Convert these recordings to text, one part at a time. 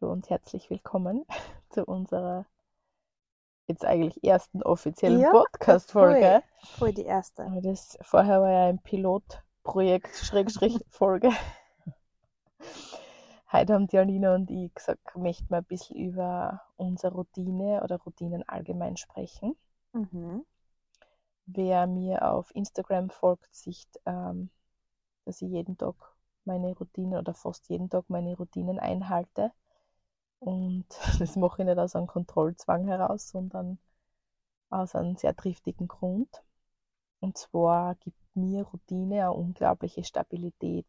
Hallo und herzlich willkommen zu unserer jetzt eigentlich ersten offiziellen Ja, Podcast-Folge. Voll, voll die erste. Aber Das vorher war ja ein Pilotprojekt, Schrägstrich Folge. Heute haben die Alina und ich gesagt, möchten wir ein bisschen über unsere Routine oder Routinen allgemein sprechen. Mhm. Wer mir auf Instagram folgt, sieht, ähm, dass ich jeden Tag meine Routine oder fast jeden Tag meine Routinen einhalte. Und das mache ich nicht aus einem Kontrollzwang heraus, sondern aus einem sehr triftigen Grund. Und zwar gibt mir Routine eine unglaubliche Stabilität.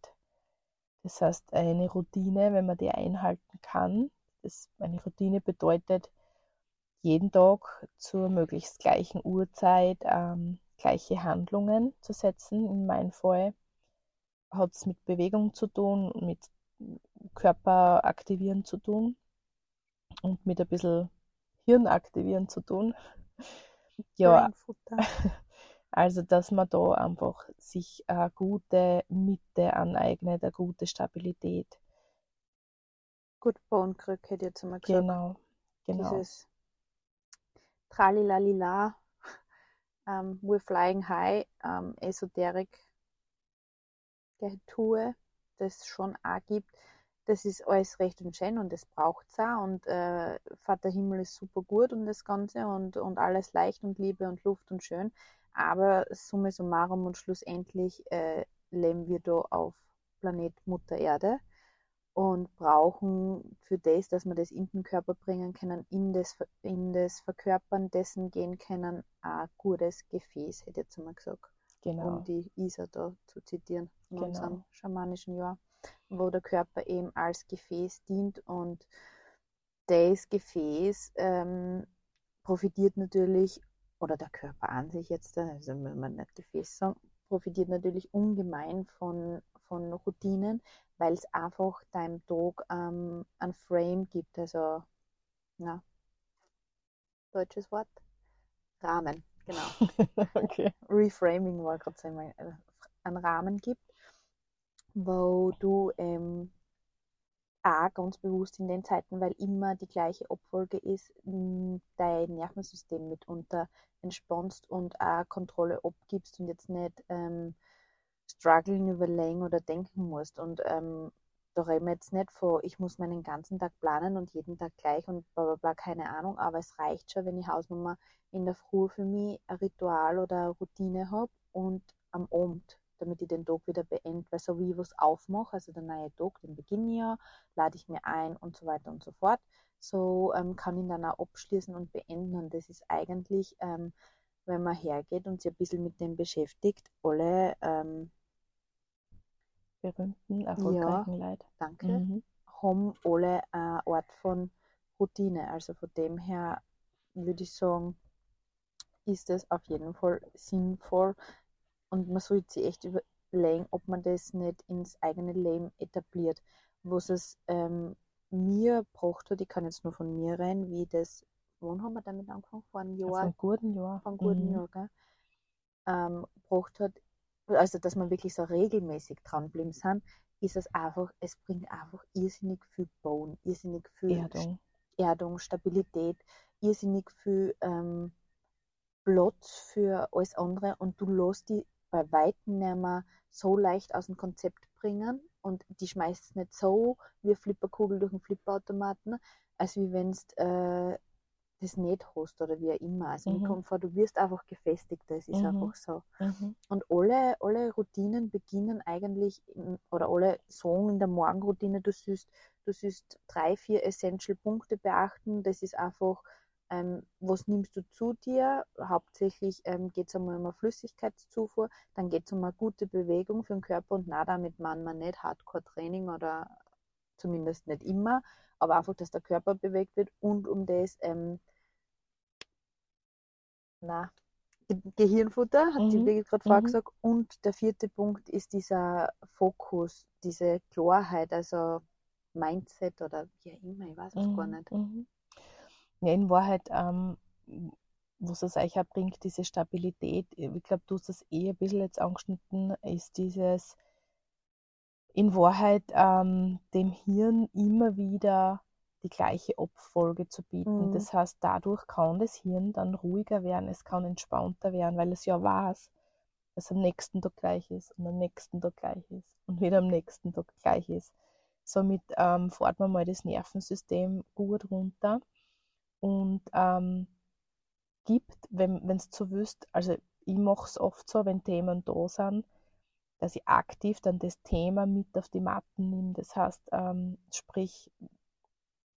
Das heißt, eine Routine, wenn man die einhalten kann, das, eine Routine bedeutet, jeden Tag zur möglichst gleichen Uhrzeit ähm, gleiche Handlungen zu setzen. In meinem Fall hat es mit Bewegung zu tun, mit Körper aktivieren zu tun und mit ein bisschen Hirn aktivieren zu tun. Ja, also dass man da einfach sich eine gute Mitte aneignet, eine gute Stabilität. Good Bone Krück hätte ich jetzt einmal gesagt. Genau, genau. Dieses Tralilalila, ähm, We're Flying High, ähm, Esoterik Getue, das schon auch gibt. Das ist alles recht und schön und das braucht es auch. Und äh, Vater Himmel ist super gut und das Ganze und, und alles leicht und Liebe und Luft und schön. Aber summa summarum und schlussendlich äh, leben wir da auf Planet Mutter Erde und brauchen für das, dass wir das in den Körper bringen können, in das, in das Verkörpern dessen gehen können, ein gutes Gefäß, hätte ich jetzt einmal gesagt genau. um die Isa da zu zitieren in Genau. unserem schamanischen Jahr, wo der Körper eben als Gefäß dient und das Gefäß ähm, profitiert natürlich, oder der Körper an sich jetzt, also wenn man nicht Gefäß sagen, profitiert natürlich ungemein von, von Routinen, weil es einfach deinem Tag ähm, ein Frame gibt, also, na, deutsches Wort? Rahmen, genau. okay. Reframing war gerade äh, einen Rahmen gibt, wo du ähm, auch ganz bewusst in den Zeiten, weil immer die gleiche Abfolge ist, dein Nervensystem mitunter entspannst und auch Kontrolle abgibst und jetzt nicht ähm, strugglen, überlegen oder denken musst. Und ähm, da reden wir jetzt nicht von, ich muss meinen ganzen Tag planen und jeden Tag gleich und bla bla bla, keine Ahnung, aber es reicht schon, wenn ich Hausnummer in der Früh für mich ein Ritual oder eine Routine habe und am Abend, damit ich den Tag wieder beende, weil so wie ich was aufmache, also der neue Tag, den beginne ich ja, lade ich mir ein und so weiter und so fort, so ähm, kann ich ihn dann auch abschließen und beenden und das ist eigentlich, ähm, wenn man hergeht und sich ein bisschen mit dem beschäftigt, alle, ähm, Berühmten, erfolgreichen Leid. danke, Mhm. haben alle eine Art von Routine. Also von dem her würde ich sagen, ist es auf jeden Fall sinnvoll und man sollte sich echt überlegen, ob man das nicht ins eigene Leben etabliert. Was es ähm, mir gebracht hat, ich kann jetzt nur von mir reden, wie das, wann haben wir damit angefangen? Vor einem Jahr, einen guten Jahr. vor einem guten Mhm. Jahr, gell? Ähm, gebracht hat, also dass man wirklich so regelmäßig dranbleiben sind, ist es einfach, es bringt einfach irrsinnig viel Bone, irrsinnig viel Erdung. Erdung, Stabilität, irrsinnig viel ähm, Platz für alles andere und du lässt die bei Weitem nicht mehr so leicht aus dem Konzept bringen und die schmeißt nicht so wie eine Flipperkugel durch einen Flipperautomaten, als wie wenn du äh, das nicht hast oder wie auch immer. Also mir Mhm. kommt vor, du wirst einfach gefestigt, das ist Mhm. einfach so. Mhm. Und alle, alle Routinen beginnen eigentlich, im, oder alle sagen in der Morgenroutine, du sollst, du sollst drei, vier Essential-Punkte beachten. Das ist einfach, ähm, was nimmst du zu dir? Hauptsächlich ähm, geht es einmal um eine Flüssigkeitszufuhr, dann geht es um eine gute Bewegung für den Körper und na, damit meint man nicht Hardcore-Training oder zumindest nicht immer, aber einfach, dass der Körper bewegt wird und um das, ähm, na, Ge- Gehirnfutter, hat die Mhm, Birgit gerade mhm. vorher gesagt. Und der vierte Punkt ist dieser Fokus, diese Klarheit, also Mindset oder wie auch immer, ich weiß es gar Mhm, nicht. mhm. Ja, in Wahrheit, ähm, was es euch auch bringt, diese Stabilität, ich glaube, du hast das eh ein bisschen jetzt angeschnitten, ist dieses in Wahrheit ähm, dem Hirn immer wieder die gleiche Abfolge zu bieten. Mhm. Das heißt, dadurch kann das Hirn dann ruhiger werden, es kann entspannter werden, weil es ja weiß, dass am nächsten Tag gleich ist und am nächsten Tag gleich ist und wieder am nächsten Tag gleich ist. Somit ähm, fährt man mal das Nervensystem gut runter und ähm, gibt, wenn es so wüsst, also ich mache es oft so, wenn Themen da sind, dass ich aktiv dann das Thema mit auf die Matten nehme. Das heißt, ähm, sprich,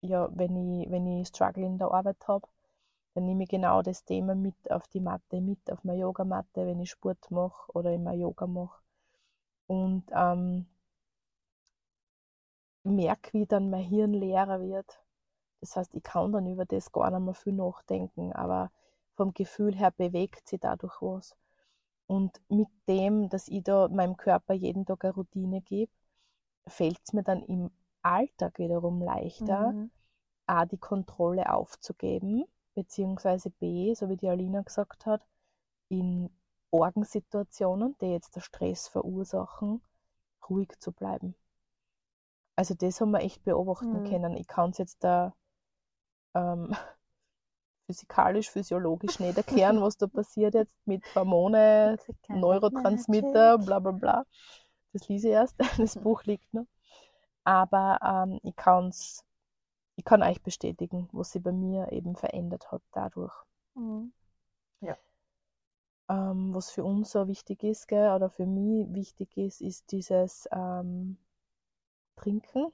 ja, wenn ich, wenn ich Struggle in der Arbeit habe, dann nehme ich genau das Thema mit auf die Matte, mit auf meine Yogamatte, wenn ich Sport mache oder immer Yoga mache. Und ähm, merke, wie dann mein Hirn leerer wird. Das heißt, ich kann dann über das gar nicht mehr viel nachdenken, aber vom Gefühl her bewegt sich dadurch was. Und mit dem, dass ich da meinem Körper jeden Tag eine Routine gebe, fällt es mir dann im Alltag wiederum leichter, Mhm. A, die Kontrolle aufzugeben, beziehungsweise B, so wie die Alina gesagt hat, in Orgensituationen, die jetzt der Stress verursachen, ruhig zu bleiben. Also das haben wir echt beobachten Mhm. können. Ich kann es jetzt da ähm, physikalisch, physiologisch nicht erklären, was da passiert jetzt mit Hormone, Neurotransmitter, magic. bla bla bla. Das lese ich erst, das. Buch liegt noch. Aber ähm, ich kann's, ich kann euch bestätigen, was sich bei mir eben verändert hat dadurch. Mhm. Ähm, was für uns so wichtig ist, gell, oder für mich wichtig ist, ist dieses ähm, Trinken.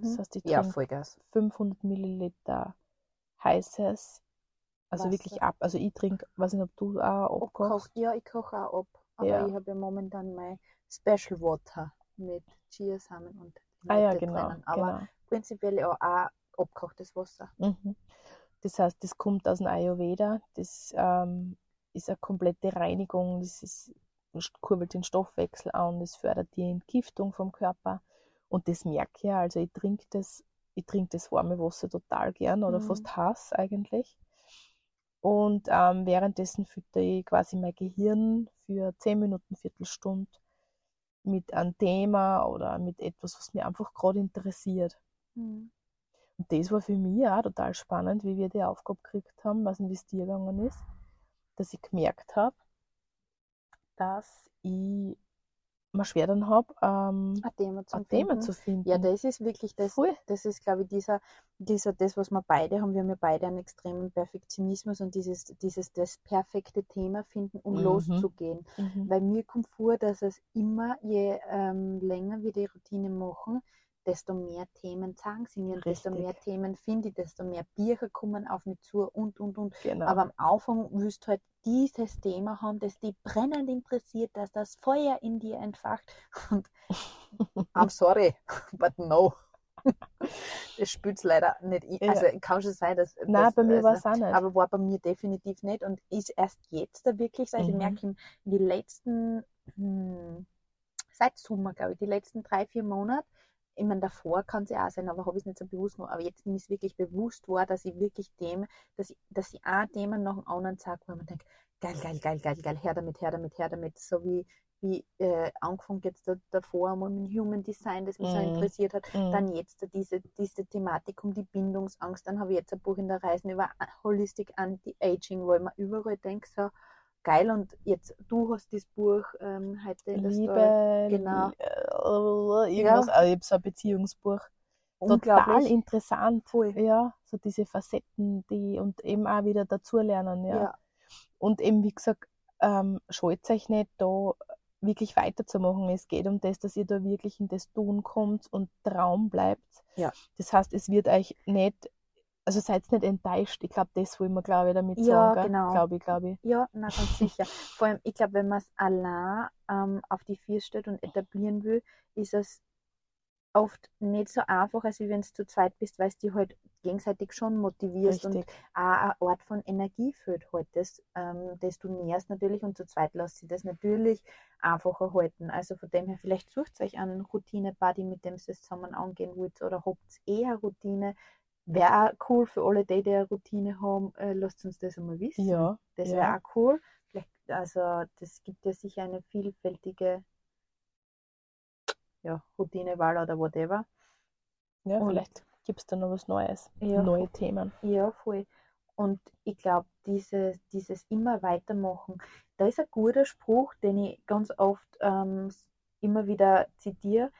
Das Mhm. heißt, ich Ja, trinke Vollgas. 500 Milliliter heißes, also Wasser. wirklich ab. Also ich trinke, weiß nicht, ob du auch abkochst. Ja, ich koche auch ab. Aber Ja. ich habe ja momentan mein Special Water mit Chiasamen und Ah ja, genau, drinnen. Aber genau. prinzipiell auch, auch abgekochtes Wasser. Mhm. Das heißt, das kommt aus dem Ayurveda. Das ähm, ist eine komplette Reinigung. Das ist, das kurbelt den Stoffwechsel an. Das fördert die Entgiftung vom Körper. Und das merke ich ja. Also ich trinke das, ich trinke das warme Wasser total gern oder Mhm. fast Hass eigentlich. Und ähm, währenddessen fütter ich quasi mein Gehirn für 10 Minuten, Viertelstunde mit einem Thema oder mit etwas, was mir einfach gerade interessiert. Mhm. Und das war für mich auch total spannend, wie wir die Aufgabe gekriegt haben, was in das Tier gegangen ist, dass ich gemerkt habe, dass ich schwer dann habe, ähm, Ein Thema zu finden. Ja, das ist wirklich das, Voll. das ist, glaube ich, dieser, dieser, das, was wir beide haben. Wir haben ja beide einen extremen Perfektionismus und dieses, dieses, das perfekte Thema finden, um Mhm. loszugehen. Mhm. Weil mir kommt vor, dass es immer, je ähm, länger wir die Routine machen, desto mehr Themen sagen sie mir desto mehr Themen finde ich, desto mehr Bücher kommen auf mich zu und, und, und. Genau. Aber am Anfang willst du halt dieses Thema haben, das dich brennend interessiert, dass das Feuer in dir entfacht. Und I'm sorry, but no. Das spielt leider nicht. Ich. Ja. Also kann schon sein, dass. Nein, dass bei mir also, war es auch nicht. aber war bei mir definitiv nicht und ist erst jetzt da wirklich so. Also ich Mhm. merke in in die letzten, hm, seit Sommer, glaube ich, die letzten drei, vier Monate, ich meine, davor kann es ja auch sein, aber habe ich es nicht so bewusst gemacht. Aber jetzt nehme ich es wirklich bewusst wahr, dass ich wirklich dem, dass ich, dass ich auch Themen nach dem anderen sage, wo man denkt, geil, geil, geil, geil, geil, her damit, her damit, her damit. So wie, wie äh, angefangen jetzt da, davor einmal mit Human Design, das mich so Mhm. interessiert hat. Mhm. Dann jetzt diese, diese Thematik um die Bindungsangst. Dann habe ich jetzt ein Buch in der Reisen über Holistic Anti-Aging, wo ich mir überall denke, so geil. Und jetzt, du hast das Buch ähm, heute in der Liebe, Story. genau. äh, irgendwas, Ja. also ich habe so ein Beziehungsbuch. Total interessant. Voll. Ja, so diese Facetten, die und eben auch wieder dazulernen, ja. Ja. Und eben, wie gesagt, ähm, scheut euch nicht, da wirklich weiterzumachen. Es geht um das, dass ihr da wirklich in das Tun kommt und Traum bleibt. Ja. Das heißt, es wird euch nicht, also seid nicht enttäuscht. Ich glaube, das wollen wir, glaube ich, damit Ja, sagen. genau. Glaube ich, glaube ich. Ja, na ganz sicher. Vor allem, ich glaube, wenn man es allein ähm, auf die Vier stellt und etablieren will, ist es oft nicht so einfach, als wenn du zu zweit bist, weil es dich halt gegenseitig schon motivierst und Richtig. auch eine Art von Energie führt halt das, ähm, das du nährst natürlich und zu zweit lässt sich das natürlich einfacher halten. Also von dem her, vielleicht sucht euch einen Routine-Buddy, mit dem ihr es zusammen angehen wollt oder habt eher Routine. Wäre auch cool für alle, die, die eine Routine haben, äh, lasst uns das einmal wissen. Ja, Das ja. wäre auch cool. Vielleicht, also das gibt ja sicher eine vielfältige ja, Routinewahl oder whatever. Ja, Und- vielleicht gibt es da noch was Neues, Ja, neue Themen. Ja, voll. Und ich glaube, diese, dieses immer weitermachen, da ist ein guter Spruch, den ich ganz oft ähm, immer wieder zitiere.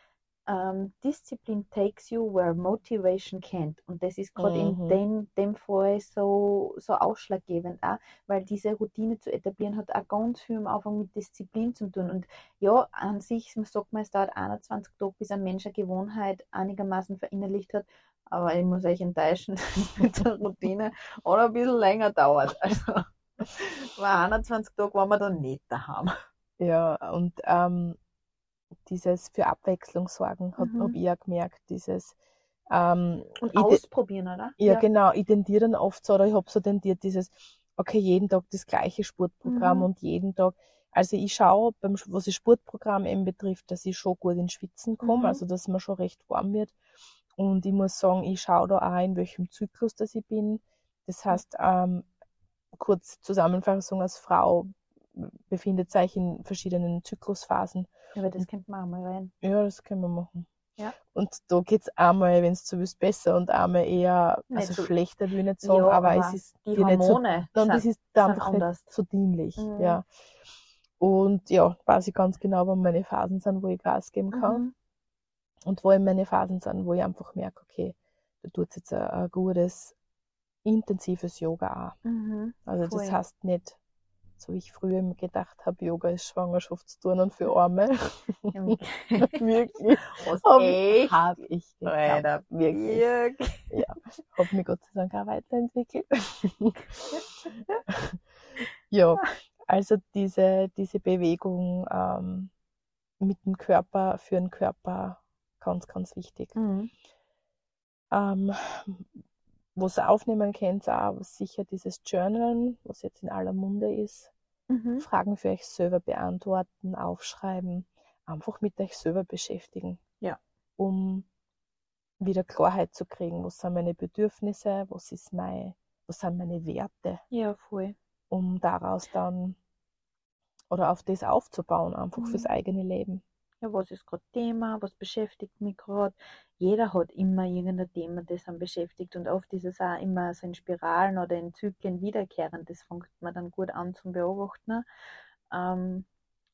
Ähm, Discipline takes you where motivation can't. Und das ist gerade in Mhm. dem, dem Fall so, so ausschlaggebend auch, weil diese Routine zu etablieren hat auch ganz viel am Anfang mit Disziplin zu tun. Und ja, an sich, man sagt man, es dauert 21 Tage, bis ein Mensch eine Gewohnheit einigermaßen verinnerlicht hat. Aber ich muss euch enttäuschen, mit der Routine oder ein bisschen länger dauert. Also, bei 21 Tagen waren wir dann nicht daheim. Ja, und ähm, dieses für Abwechslung sorgen, habe Mhm. hab ich auch gemerkt, dieses ähm, Und ausprobieren, oder? Ja, genau. Ich tendiere dann oft so, oder ich habe so tendiert, dieses, okay, jeden Tag das gleiche Sportprogramm Mhm. und jeden Tag. Also ich schaue, beim, was das Sportprogramm eben betrifft, dass ich schon gut ins Schwitzen komme, Mhm. also dass man schon recht warm wird. Und ich muss sagen, ich schaue da auch, in welchem Zyklus das ich bin. Das heißt, ähm, kurz Zusammenfassung als Frau befindet sich in verschiedenen Zyklusphasen. Aber das könnte man auch mal rein. Ja, das können wir machen. Ja. Und da geht's einmal, wenn es so willst, besser und einmal eher, Nicht also so- schlechter will ich nicht sagen, Ja, aber, aber es ist Die dir nicht so, Hormone das sind, ist da sind einfach anders. nicht so dienlich, Mhm. ja. Und ja, weiß ich ganz genau, wann meine Phasen sind, wo ich Gas geben kann Mhm. und wo eben meine Phasen sind, wo ich einfach merke, okay, da tut jetzt ein, ein gutes, intensives Yoga auch. Mhm. Also Voll. das heißt nicht, so wie ich früher immer gedacht habe, Yoga ist Schwangerschaftsturnen für Arme. Wirklich. Was echt? hab ich geglaubt. Wirklich. Wirklich? Hab mich Gott sei Dank auch weiterentwickelt. ja, also diese, diese Bewegung ähm, mit dem Körper, für den Körper, ganz, ganz wichtig. Mhm. Ähm, was ihr aufnehmen könnt, auch sicher dieses Journalen, was jetzt in aller Munde ist. Mhm. Fragen für euch selber beantworten, aufschreiben, einfach mit euch selber beschäftigen. Ja. Um wieder Klarheit zu kriegen, was sind meine Bedürfnisse, was ist mein, was sind meine Werte, Ja, voll. um daraus dann oder auf das aufzubauen, einfach Mhm. fürs eigene Leben. Ja, was ist gerade Thema? Was beschäftigt mich gerade? Jeder hat immer irgendein Thema, das ihn beschäftigt. Und oft ist es auch immer so in Spiralen oder in Zyklen wiederkehrend. Das fängt man dann gut an zum Beobachten. Ähm,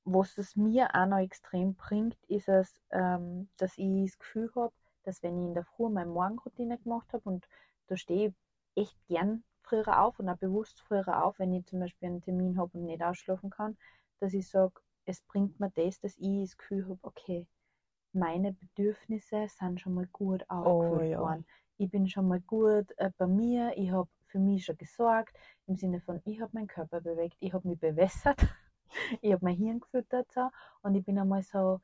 was es mir auch noch extrem bringt, ist es, ähm, dass ich das Gefühl habe, dass wenn ich in der Früh meine Morgenroutine gemacht habe und da stehe ich echt gern früher auf und auch bewusst früher auf, wenn ich zum Beispiel einen Termin habe und nicht ausschlafen kann, dass ich sage, es bringt mir das, dass ich das Gefühl habe, okay, meine Bedürfnisse sind schon mal gut aufgefüllt ja. worden. Ich bin schon mal gut äh, bei mir, ich habe für mich schon gesorgt, im Sinne von, ich habe meinen Körper bewegt, ich habe mich bewässert, ich habe mein Hirn gefüttert so, und ich bin einmal so,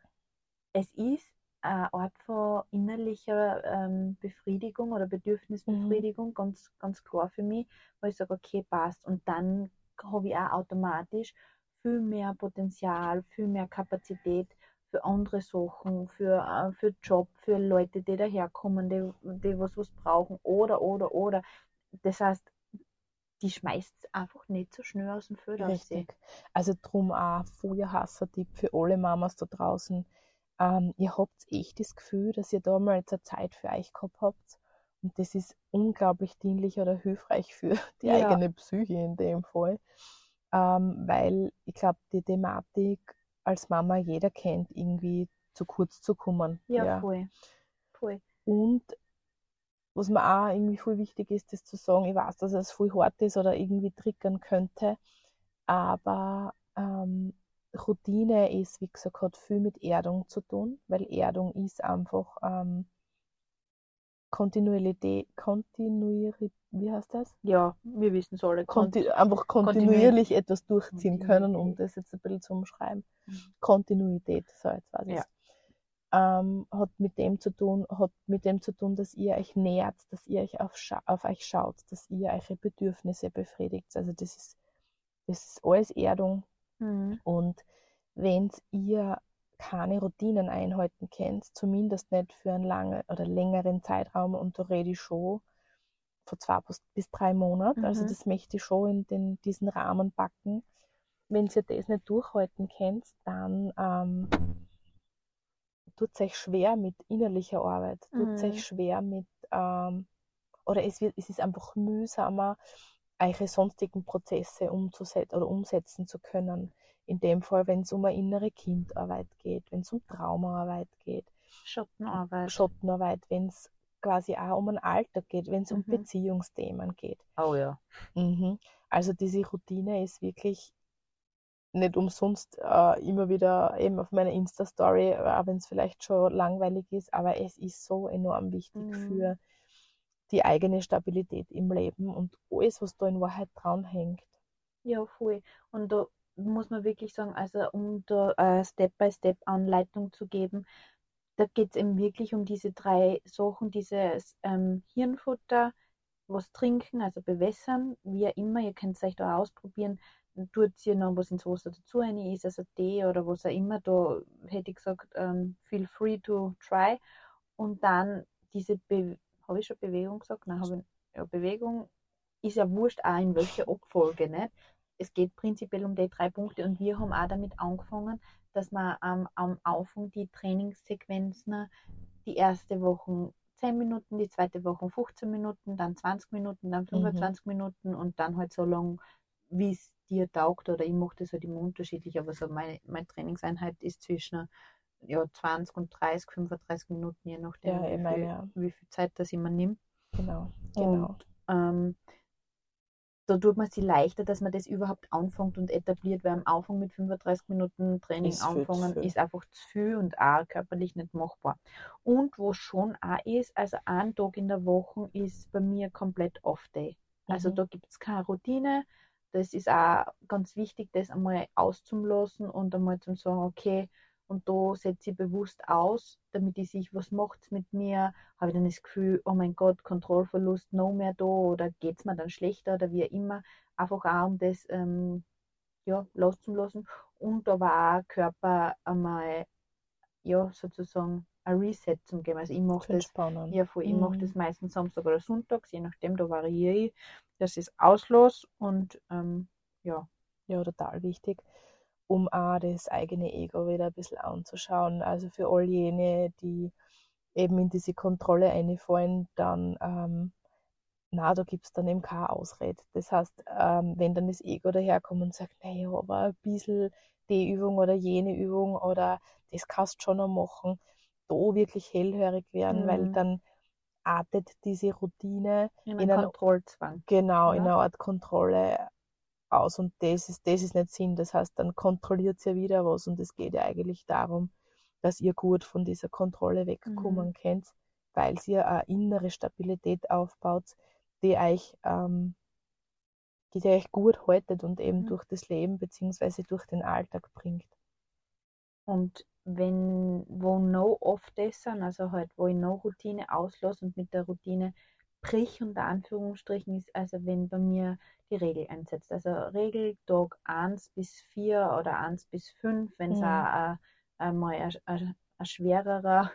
es ist eine Art von innerlicher ähm, Befriedigung oder Bedürfnisbefriedigung, ganz, ganz klar für mich, weil ich sage, okay, passt. Und dann habe ich auch automatisch viel mehr Potenzial, viel mehr Kapazität für andere Sachen, für, äh, für Job, für Leute, die daherkommen, die, die was, was brauchen oder, oder, oder. Das heißt, die schmeißt es einfach nicht so schnell aus dem Feld aus. Richtig. Also drum auch vorher Hassertipp für alle Mamas da draußen. Ähm, ihr habt echt das Gefühl, dass ihr da mal jetzt eine Zeit für euch gehabt habt. Und das ist unglaublich dienlich oder hilfreich für die Ja. eigene Psyche in dem Fall. Ähm, weil ich glaube, die Thematik als Mama jeder kennt, irgendwie zu kurz zu kommen. Ja, voll. voll. Und was mir auch irgendwie voll wichtig ist, das zu sagen, ich weiß, dass es voll hart ist oder irgendwie triggern könnte, aber ähm, Routine ist, wie gesagt, hat viel mit Erdung zu tun, weil Erdung ist einfach ähm, Kontinuität, Kontinuität, wie heißt das? Ja, wir wissen es alle. Konti einfach kontinuierlich etwas durchziehen können, um das jetzt ein bisschen zu umschreiben. Mhm. Kontinuität, so jetzt weiß ich Ja. ähm, hat mit dem zu tun, hat mit dem zu tun, dass ihr euch nähert, dass ihr euch auf, auf euch schaut, dass ihr eure Bedürfnisse befriedigt. Also das ist, das ist alles Erdung. Mhm. Und wenn ihr keine Routinen einhalten könnt, zumindest nicht für einen langen oder längeren Zeitraum, und da rede ich schon von zwei bis, drei Monaten, also Mhm. das möchte ich schon in den, diesen Rahmen packen. Wenn ihr das nicht durchhalten könnt, dann ähm, tut es euch schwer mit innerlicher Arbeit, tut es Mhm. euch schwer mit ähm, oder es, wird, es ist einfach mühsamer, eure sonstigen Prozesse umzusetzen oder umsetzen zu können. In dem Fall, wenn es um eine innere Kindarbeit geht, wenn es um Traumaarbeit geht, Schattenarbeit. Schattenarbeit, wenn es quasi auch um den Alltag geht, wenn es um Mhm. Beziehungsthemen geht. Oh ja. Mhm. Also diese Routine ist wirklich nicht umsonst äh, immer wieder eben auf meiner Insta-Story, auch wenn es vielleicht schon langweilig ist, aber es ist so enorm wichtig Mhm. für die eigene Stabilität im Leben und alles, was da in Wahrheit dran hängt. Ja, voll. Und da muss man wirklich sagen, also um da eine Step-by-Step-Anleitung zu geben, da geht es eben wirklich um diese drei Sachen, dieses ähm, Hirnfutter, was trinken, also bewässern, wie auch immer, ihr könnt es euch da ausprobieren, tut ihr noch was ins Wasser dazu rein, ist also Tee oder was auch immer, da hätte ich gesagt, ähm, feel free to try. Und dann diese, Be habe ich schon Bewegung gesagt? Nein, ich, ja, Bewegung ist ja wurscht auch in welcher Abfolge, nicht? Es geht prinzipiell um die drei Punkte und wir haben auch damit angefangen, dass wir ähm, am Anfang die Trainingssequenzen, die erste Woche 10 Minuten, die zweite Woche 15 Minuten, dann 20 Minuten, dann 25 Minuten und dann halt so lang, wie es dir taugt oder ich mache das halt immer unterschiedlich, aber so meine, meine Trainingseinheit ist zwischen ja, 20 und 30, 35 Minuten, je nachdem, Ja, wie, ich meine, viel, ja. wie viel Zeit das immer nimmt. Genau, genau. Und ähm, da tut man sich leichter, dass man das überhaupt anfängt und etabliert, weil am Anfang mit 35 Minuten Training Ist anfangen ist einfach zu viel und auch körperlich nicht machbar. Und was schon auch ist, also ein Tag in der Woche ist bei mir komplett Off-Day. Also Mhm. da gibt es keine Routine. Das ist auch ganz wichtig, das einmal auszulassen und einmal zu sagen, okay, und da setze ich bewusst aus, damit ich sich, was macht's mit mir? Habe ich dann das Gefühl, oh mein Gott, Kontrollverlust, no mehr da oder geht's mir dann schlechter oder wie auch immer. Einfach auch um das ähm, ja, loszulassen. Und da war auch Körper einmal, ja, sozusagen ein Reset zum geben. Also ich mache das entspannen. ja, voll. Ich mache Mhm. das meistens Samstag oder Sonntags, je nachdem, da variiere ich. Das ist Auslos und ähm, ja. Ja, total wichtig, um auch das eigene Ego wieder ein bisschen anzuschauen. Also für all jene, die eben in diese Kontrolle einfallen, dann, ähm, na, da gibt es dann eben keine Ausrede. Das heißt, ähm, wenn dann das Ego daherkommt und sagt, naja, aber ein bisschen die Übung oder jene Übung oder das kannst du schon noch machen, da wirklich hellhörig werden, weil Mhm. dann artet diese Routine In in einen Kontrollzwang. Genau, in oder? einer Art Kontrolle aus und das ist, das ist nicht Sinn. Das heißt, dann kontrolliert ihr wieder was und es geht ja eigentlich darum, dass ihr gut von dieser Kontrolle wegkommen könnt, weil ihr eine innere Stabilität aufbaut, die euch, ähm, die euch gut haltet und eben Mhm. durch das Leben beziehungsweise durch den Alltag bringt. Und wenn, wo no off das sind, also halt, wo ich no Routine auslasse und mit der Routine brich unter Anführungsstrichen ist, also wenn bei mir die Regel einsetzt. Also Regel Tag 1 bis 4 oder 1 bis 5, wenn es Mhm. auch äh, einmal ein, ein, ein schwererer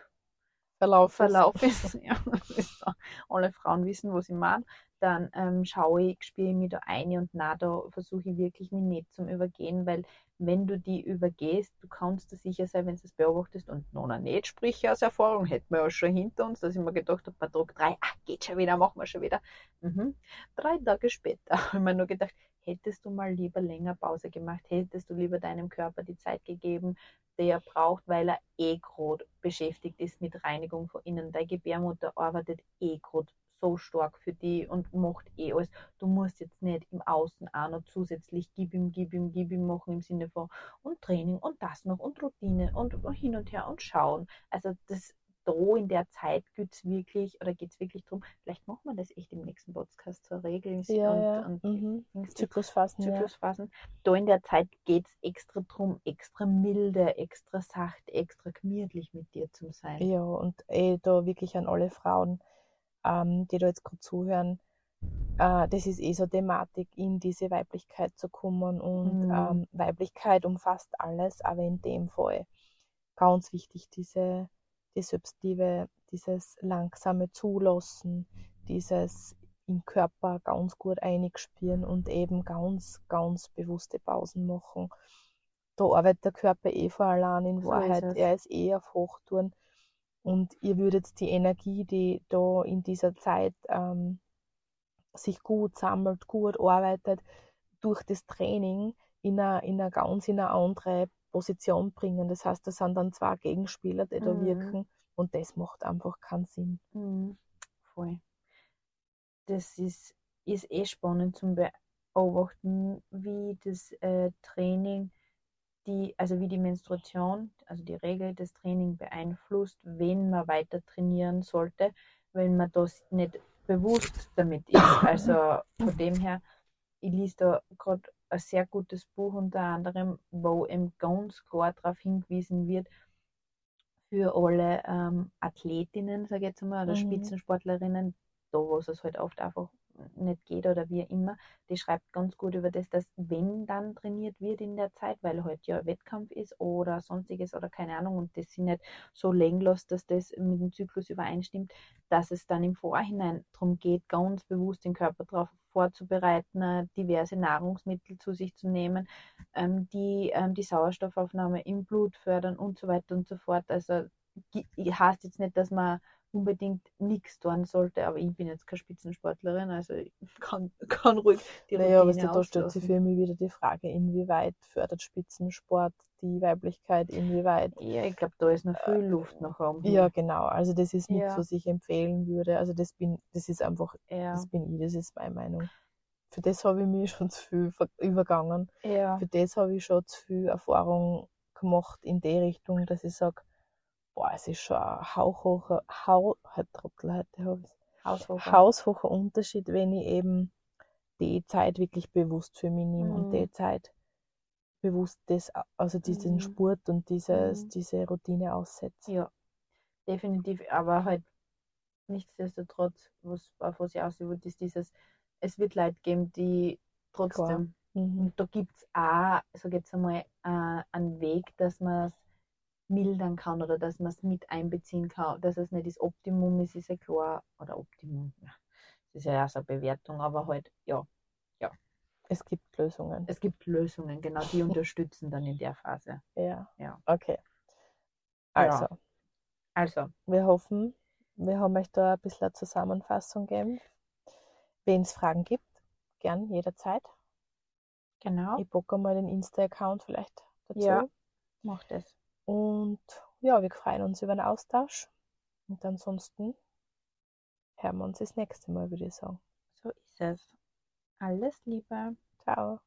Verlauf ist. Verlauf ist. Ja, ist so. Alle Frauen wissen, was ich meine. Dann ähm, schaue ich, spiele ich mich da ein und na, da versuche ich wirklich mich nicht zum Übergehen, weil wenn du die übergehst, du kannst dir sicher sein, wenn du es beobachtest und noch nicht, sprich aus Erfahrung, hätten wir ja schon hinter uns, dass ich mir gedacht habe, bei Tag 3, ah, geht schon wieder, machen wir schon wieder. Mhm. Drei Tage später habe ich mir nur gedacht, hättest du mal lieber länger Pause gemacht, hättest du lieber deinem Körper die Zeit gegeben, die er braucht, weil er eh gerade beschäftigt ist mit Reinigung von innen. Deine Gebärmutter arbeitet eh gerade so stark für die und macht eh alles. Du musst jetzt nicht im Außen auch noch zusätzlich gib ihm, gib ihm, gib ihm machen im Sinne von und Training und das noch und Routine und hin und her und schauen. Also das da in der Zeit geht's wirklich oder geht es wirklich darum, vielleicht machen wir das echt im nächsten Podcast zur Regel Ja, und, ja. und Mhm. Dings- Zyklusphasen, ja. Zyklusphasen. Da in der Zeit geht es extra drum, extra milde, extra sacht, extra gemütlich mit dir zu sein. Ja, und eh da wirklich an alle Frauen, ähm, die da jetzt gerade zuhören, äh, das ist eh so Thematik, in diese Weiblichkeit zu kommen. Und Mhm. ähm, Weiblichkeit umfasst alles, aber in dem Fall ganz wichtig, diese die Selbstliebe, dieses langsame Zulassen, dieses im Körper ganz gut einspüren und eben ganz, ganz bewusste Pausen machen. Da arbeitet der Körper eh vor allein in So ist Wahrheit. es. Er ist eh auf Hochtouren. Und ihr würdet die Energie, die da in dieser Zeit ähm, sich gut sammelt, gut arbeitet, durch das Training in eine, in eine ganz in eine andere Position bringen. Das heißt, das sind dann zwei Gegenspieler, die da Mhm. wirken und das macht einfach keinen Sinn. Mhm. Voll. Das ist, ist eh spannend zum Beobachten, wie das äh, Training, die, also wie die Menstruation, also die Regel des Training beeinflusst, wenn man weiter trainieren sollte, wenn man das nicht bewusst damit ist. Also von dem her, ich lese da gerade ein sehr gutes Buch unter anderem, wo eben ganz klar darauf hingewiesen wird, für alle ähm, Athletinnen, sage ich jetzt mal, oder Mhm. Spitzensportlerinnen, da wo es halt oft einfach nicht geht oder wie immer, die schreibt ganz gut über das, dass wenn dann trainiert wird in der Zeit, weil halt ja Wettkampf ist oder sonstiges oder keine Ahnung und das sind nicht so länglos, dass das mit dem Zyklus übereinstimmt, dass es dann im Vorhinein darum geht, ganz bewusst den Körper darauf vorzubereiten, diverse Nahrungsmittel zu sich zu nehmen, ähm, die ähm, die Sauerstoffaufnahme im Blut fördern und so weiter und so fort. Also heißt jetzt nicht, dass man unbedingt nichts tun sollte, aber ich bin jetzt keine Spitzensportlerin, also ich kann, kann ruhig die Naja, aber Routine da stellt sich für mich wieder die Frage, inwieweit fördert Spitzensport die Weiblichkeit, inwieweit Ja, ich glaube, da ist noch viel Luft nach oben. Ja, genau. Also das ist nichts, Ja. was ich empfehlen würde. Also das bin, das ist einfach, ja. das bin ich, das ist meine Meinung. Für das habe ich mich schon zu viel übergangen. ja. Für das habe ich schon zu viel Erfahrung gemacht in die Richtung, dass ich sage, boah, es ist schon ein hauchhocher, hau, halt Trottel heute habe ich Haushofer. haushocher Unterschied, wenn ich eben die Zeit wirklich bewusst für mich nehme und Mhm. die Zeit bewusst das, also diesen Mhm. Sport und dieses, Mhm. diese Routine aussetze. Ja, definitiv, aber halt nichtsdestotrotz, was, auf was ich aus will, ist dieses, es wird Leute geben, die trotzdem, Mhm. und da gibt es auch, sag jetzt einmal, äh, einen Weg, dass man es mildern kann oder dass man es mit einbeziehen kann, dass es nicht das Optimum ist, ist ja klar, oder Optimum, ja, das ist ja auch so eine Bewertung, aber halt, ja, Es gibt Lösungen. es gibt Lösungen, genau, die unterstützen dann in der Phase. Ja. Ja. Okay. Ja. Also, Also, wir hoffen, wir haben euch da ein bisschen eine Zusammenfassung gegeben. Wenn es Fragen gibt, gern jederzeit. genau, Ich packe mal den Insta-Account vielleicht dazu. Ja. macht es. Und ja, wir freuen uns über einen Austausch. Und ansonsten hören wir uns das nächste Mal, würde ich sagen. So ist es. Alles Liebe. Ciao.